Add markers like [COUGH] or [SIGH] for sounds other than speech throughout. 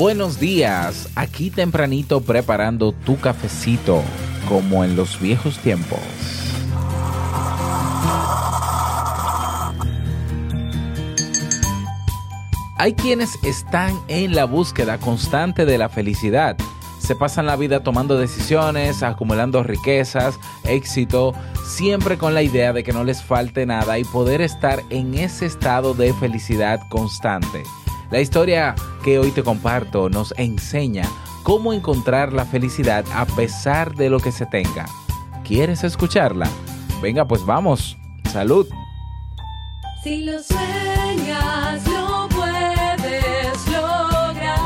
buenos días. Aquí tempranito preparando tu cafecito, como en los viejos tiempos. Hay quienes están en la búsqueda constante de la felicidad. Se pasan la vida tomando decisiones, acumulando riquezas, éxito, siempre con la idea de que no les falte nada y poder estar en ese estado de felicidad constante. La historia que hoy te comparto nos enseña cómo encontrar la felicidad a pesar de lo que se tenga. ¿Quieres escucharla? Venga, pues vamos. Salud. Si lo sueñas, lo puedes lograr.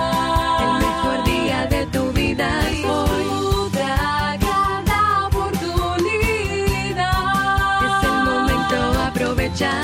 El mejor día de tu vida es hoy. Disfruta cada oportunidad. Es el momento, aprovechalo.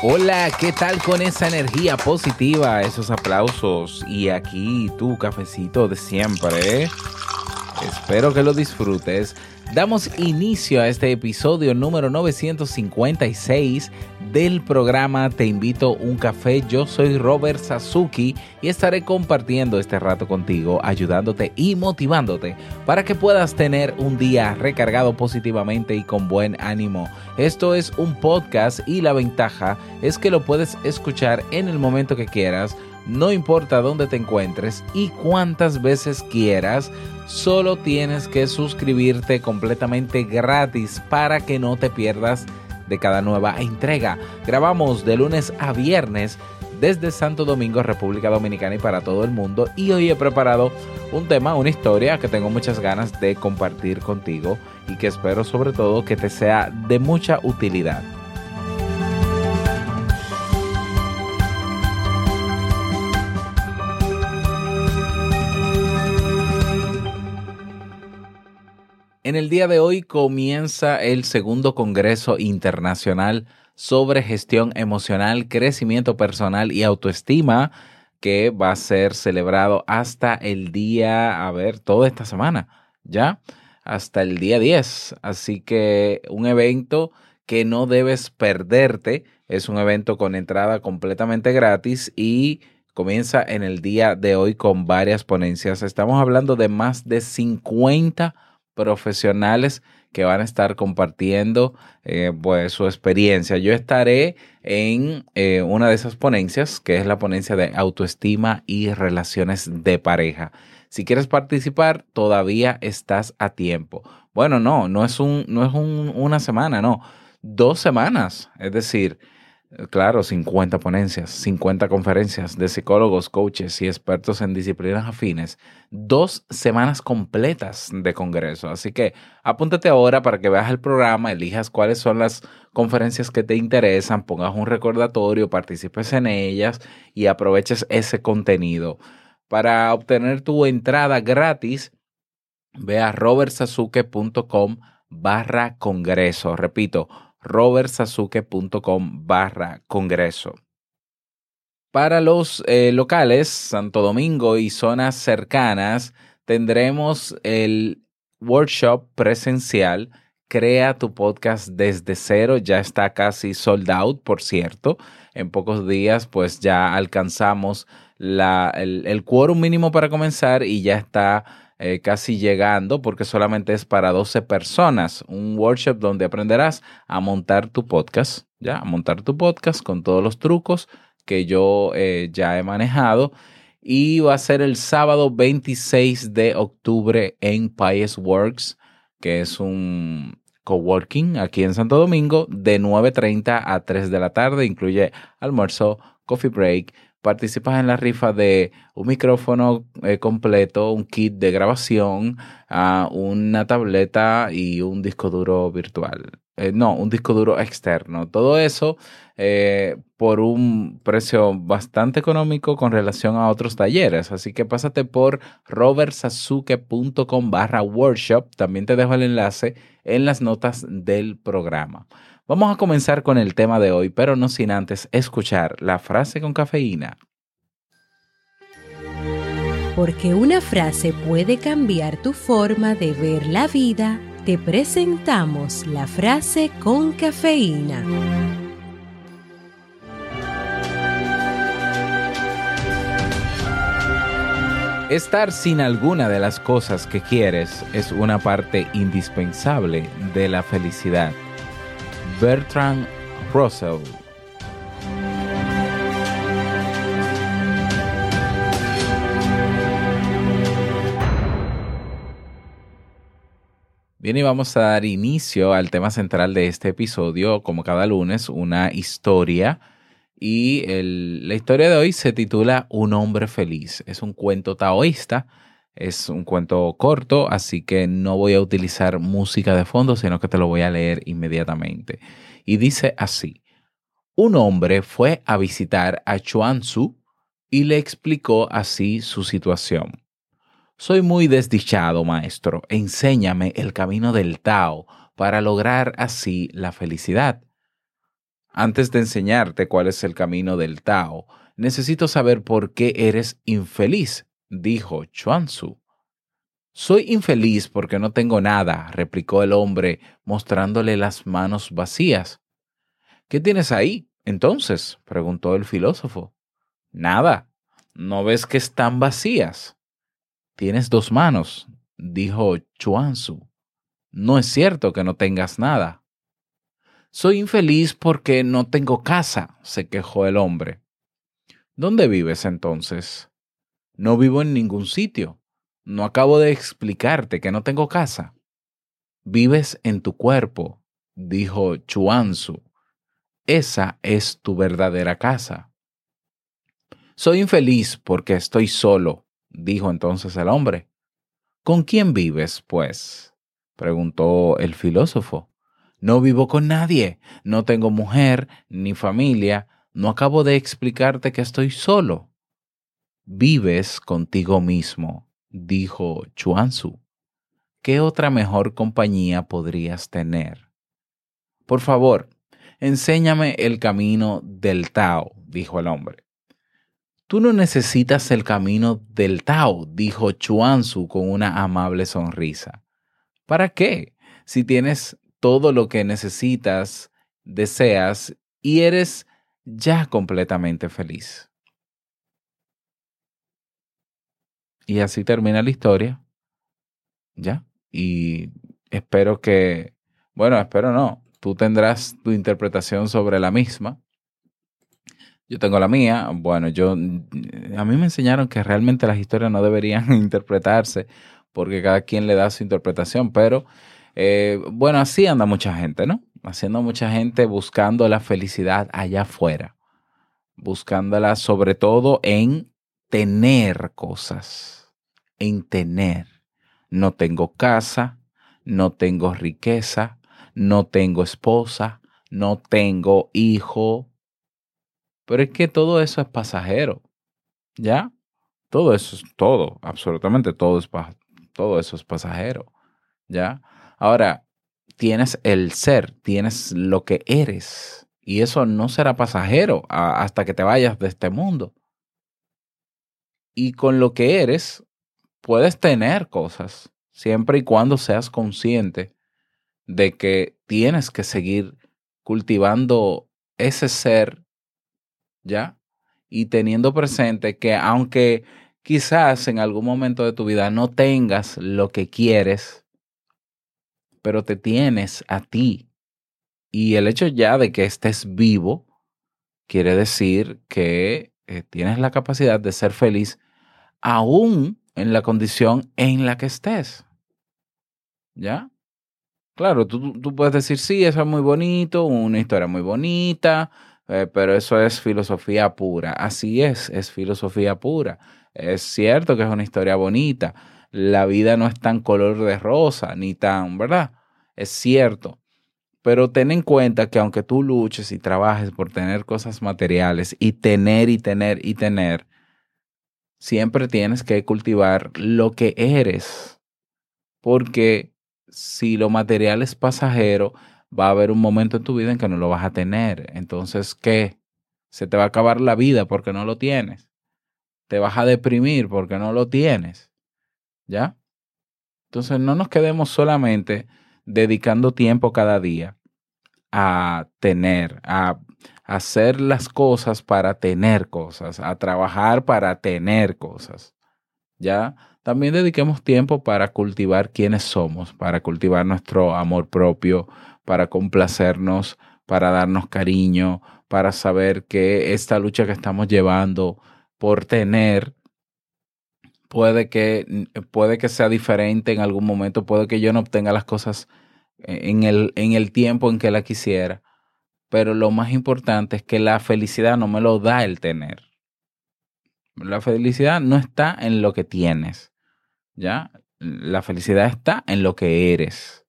Hola, ¿qué tal con esa energía positiva, esos aplausos y aquí tu cafecito de siempre? Espero que lo disfrutes. Damos inicio a este episodio número 956 del programa Te invito un café. Yo soy Robert Sasuki y estaré compartiendo este rato contigo, ayudándote y motivándote para que puedas tener un día recargado positivamente y con buen ánimo. Esto es un podcast y la ventaja es que lo puedes escuchar en el momento que quieras no importa dónde te encuentres y cuántas veces quieras, solo tienes que suscribirte completamente gratis para que no te pierdas de cada nueva entrega. Grabamos de lunes a viernes desde Santo Domingo, República Dominicana y para todo el mundo. Y hoy he preparado un tema, una historia que tengo muchas ganas de compartir contigo y que espero sobre todo que te sea de mucha utilidad. En el día de hoy comienza el segundo Congreso Internacional sobre Gestión Emocional, Crecimiento Personal y Autoestima, que va a ser celebrado hasta el día, a ver, toda esta semana, ¿ya? Hasta el día 10. Así que un evento que no debes perderte. Es un evento con entrada completamente gratis y comienza en el día de hoy con varias ponencias. Estamos hablando de más de 50 profesionales que van a estar compartiendo eh, pues, su experiencia. Yo estaré en eh, una de esas ponencias, que es la ponencia de autoestima y relaciones de pareja. Si quieres participar, todavía estás a tiempo. Bueno, no, no es, un, no es un, una semana, no, dos semanas. Es decir, Claro, 50 ponencias, 50 conferencias de psicólogos, coaches y expertos en disciplinas afines. Dos semanas completas de congreso. Así que apúntate ahora para que veas el programa, elijas cuáles son las conferencias que te interesan, pongas un recordatorio, participes en ellas y aproveches ese contenido. Para obtener tu entrada gratis, ve a robertsazuke.com barra congreso. Repito, robertsazuke.com barra congreso. Para los eh, locales, Santo Domingo y zonas cercanas, tendremos el workshop presencial Crea tu podcast desde cero. Ya está casi sold out, por cierto. En pocos días, pues ya alcanzamos la, el, el quórum mínimo para comenzar y ya está eh, casi llegando porque solamente es para 12 personas. Un workshop donde aprenderás a montar tu podcast, ya, a montar tu podcast con todos los trucos que yo eh, ya he manejado. Y va a ser el sábado 26 de octubre en Pies Works, que es un coworking aquí en Santo Domingo, de 9.30 a 3 de la tarde. Incluye almuerzo, coffee break, participas en la rifa de un micrófono eh, completo, un kit de grabación, una tableta y un disco duro virtual. Eh, no, un disco duro externo. Todo eso eh, por un precio bastante económico con relación a otros talleres. Así que pásate por robertsazuke.com barra workshop. También te dejo el enlace en las notas del programa. Vamos a comenzar con el tema de hoy, pero no sin antes escuchar la frase con cafeína. Porque una frase puede cambiar tu forma de ver la vida, te presentamos la frase con cafeína. Estar sin alguna de las cosas que quieres es una parte indispensable de la felicidad. Bertrand Russell. Bien, y vamos a dar inicio al tema central de este episodio, como cada lunes, una historia. Y la historia de hoy se titula Un hombre feliz. Es un cuento taoísta, es un cuento corto, así que no voy a utilizar música de fondo, sino que te lo voy a leer inmediatamente. Y dice así, un hombre fue a visitar a Chuan Tzu y le explicó así su situación. Soy muy desdichado, maestro. Enséñame el camino del Tao para lograr así la felicidad. Antes de enseñarte cuál es el camino del Tao, necesito saber por qué eres infeliz, dijo Chuan Tzu. Soy infeliz porque no tengo nada, replicó el hombre, mostrándole las manos vacías. ¿Qué tienes ahí, entonces? preguntó el filósofo. Nada. ¿No ves que están vacías? Tienes dos manos, dijo Chuan Tzu. No es cierto que no tengas nada. Soy infeliz porque no tengo casa, se quejó el hombre. ¿Dónde vives entonces? No vivo en ningún sitio. No acabo de explicarte que no tengo casa. Vives en tu cuerpo, dijo Chuan Tzu. Esa es tu verdadera casa. Soy infeliz porque estoy solo, dijo entonces el hombre. ¿Con quién vives, pues? preguntó el filósofo. No vivo con nadie, no tengo mujer ni familia, no acabo de explicarte que estoy solo. Vives contigo mismo, dijo Chuan Tzu. ¿Qué otra mejor compañía podrías tener? Por favor, enséñame el camino del Tao, dijo el hombre. Tú no necesitas el camino del Tao, dijo Chuan Tzu con una amable sonrisa. ¿Para qué? Si tienes todo lo que necesitas, deseas y eres ya completamente feliz. Y así termina la historia. ¿Ya? Y espero que, bueno, espero no, tú tendrás tu interpretación sobre la misma. Yo tengo la mía. Bueno, yo, a mí me enseñaron que realmente las historias no deberían [LAUGHS] interpretarse porque cada quien le da su interpretación, pero eh, bueno, así anda mucha gente, ¿no? Haciendo mucha gente buscando la felicidad allá afuera, buscándola sobre todo en tener cosas, en tener. No tengo casa, no tengo riqueza, no tengo esposa, no tengo hijo. Pero es que todo eso es pasajero, ¿ya? Todo eso es todo, absolutamente todo es todo eso es pasajero, ¿ya? Ahora, tienes el ser, tienes lo que eres, y eso no será pasajero hasta que te vayas de este mundo. Y con lo que eres, puedes tener cosas, siempre y cuando seas consciente de que tienes que seguir cultivando ese ser, ¿ya? Y teniendo presente que aunque quizás en algún momento de tu vida no tengas lo que quieres, pero te tienes a ti. Y el hecho ya de que estés vivo quiere decir que eh, tienes la capacidad de ser feliz aún en la condición en la que estés. ¿Ya? Claro, tú, tú puedes decir, sí, eso es muy bonito, una historia muy bonita, eh, pero eso es filosofía pura. Así es, es filosofía pura. Es cierto que es una historia bonita. La vida no es tan color de rosa, ni tan, ¿verdad? Es cierto. Pero ten en cuenta que aunque tú luches y trabajes por tener cosas materiales y tener y tener y tener, siempre tienes que cultivar lo que eres. Porque si lo material es pasajero, va a haber un momento en tu vida en que no lo vas a tener. Entonces, ¿qué? Se te va a acabar la vida porque no lo tienes. Te vas a deprimir porque no lo tienes. ¿Ya? Entonces, no nos quedemos solamente dedicando tiempo cada día a tener, a hacer las cosas para tener cosas, a trabajar para tener cosas. ¿Ya? También dediquemos tiempo para cultivar quiénes somos, para cultivar nuestro amor propio, para complacernos, para darnos cariño, para saber que esta lucha que estamos llevando por tener puede que, puede que sea diferente en algún momento, puede que yo no obtenga las cosas en el, en el tiempo en que la quisiera, pero lo más importante es que la felicidad no me lo da el tener. La felicidad no está en lo que tienes, ¿ya? La felicidad está en lo que eres.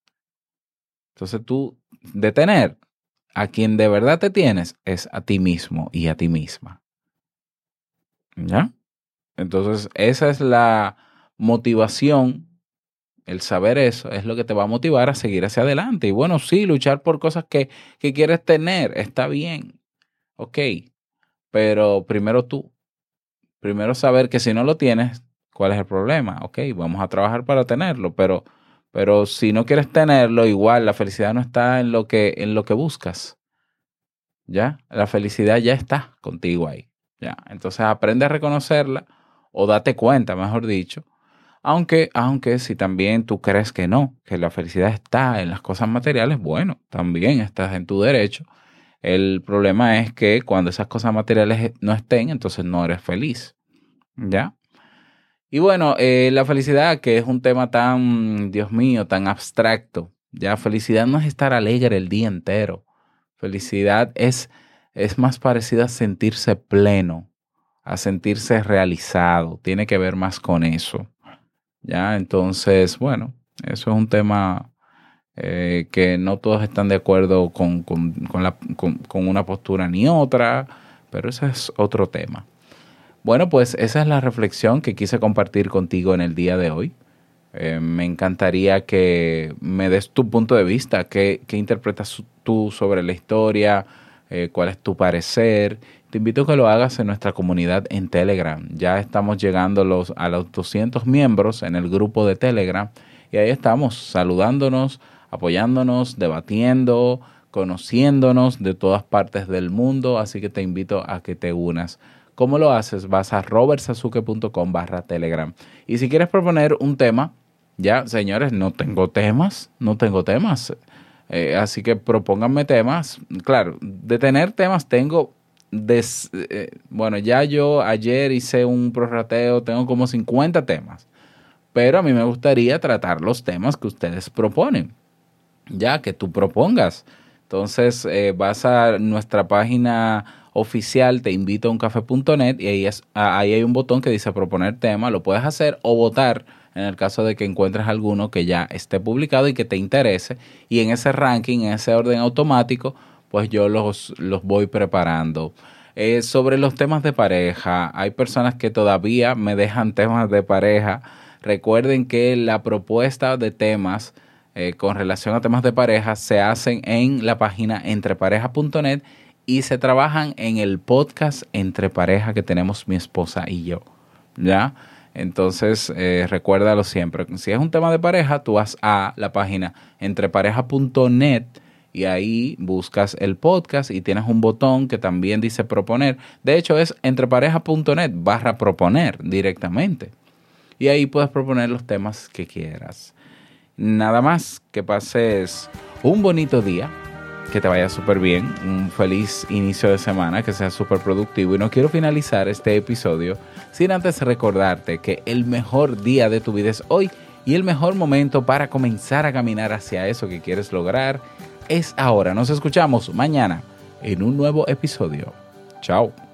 Entonces tú, de tener a quien de verdad te tienes es a ti mismo y a ti misma. ¿Ya? Entonces esa es la motivación el saber eso es lo que te va a motivar a seguir hacia adelante. Y bueno, sí, luchar por cosas que, que quieres tener, está bien. Ok. Pero primero tú. Primero saber que si no lo tienes, ¿cuál es el problema? Ok, vamos a trabajar para tenerlo, pero, pero si no quieres tenerlo, igual la felicidad no está en lo que, en lo que buscas. ¿Ya? La felicidad ya está contigo ahí. ¿Ya? Entonces aprende a reconocerla o date cuenta, mejor dicho, aunque, aunque si también tú crees que no, que la felicidad está en las cosas materiales, bueno, también estás en tu derecho. El problema es que cuando esas cosas materiales no estén, entonces no eres feliz. ¿Ya? Y bueno, eh, la felicidad, que es un tema tan, Dios mío, tan abstracto. Ya, felicidad no es estar alegre el día entero. Felicidad es, es más parecida a sentirse pleno, a sentirse realizado. Tiene que ver más con eso. Ya, entonces, bueno, eso es un tema eh, que no todos están de acuerdo con, con, con, una postura ni otra, pero ese es otro tema. Bueno, pues esa es la reflexión que quise compartir contigo en el día de hoy. Eh, me encantaría que me des tu punto de vista, qué, qué interpretas tú sobre la historia, eh, cuál es tu parecer te invito a que lo hagas en nuestra comunidad en Telegram. Ya estamos llegando los, a los 200 miembros en el grupo de Telegram y ahí estamos saludándonos, apoyándonos, debatiendo, conociéndonos de todas partes del mundo, así que te invito a que te unas. ¿Cómo lo haces? Vas a robertsazuke.com barra Telegram. Y si quieres proponer un tema, ya, señores, no tengo temas, no tengo temas. Eh, así que propónganme temas. Claro, de tener temas tengo eh, bueno, ya yo ayer hice un prorrateo, tengo como 50 temas, pero a mí me gustaría tratar los temas que ustedes proponen, ya que tú propongas. Entonces eh, vas a nuestra página oficial, te invito a uncafé.net y ahí, es, ahí hay un botón que dice proponer tema, lo puedes hacer o votar en el caso de que encuentres alguno que ya esté publicado y que te interese y en ese ranking, en ese orden automático, pues yo los, los voy preparando. Eh, sobre los temas de pareja, hay personas que todavía me dejan temas de pareja. Recuerden que la propuesta de temas eh, con relación a temas de pareja se hacen en la página entrepareja.net y se trabajan en el podcast Entre Pareja que tenemos mi esposa y yo. ¿Ya? Entonces, eh, recuérdalo siempre. Si es un tema de pareja, tú vas a la página entrepareja.net y ahí buscas el podcast y tienes un botón que también dice proponer. De hecho es entrepareja.net barra proponer directamente. Y ahí puedes proponer los temas que quieras. Nada más, que pases un bonito día, que te vaya súper bien, un feliz inicio de semana, que sea súper productivo. Y no quiero finalizar este episodio sin antes recordarte que el mejor día de tu vida es hoy y el mejor momento para comenzar a caminar hacia eso que quieres lograr es ahora. Nos escuchamos mañana en un nuevo episodio. Chao.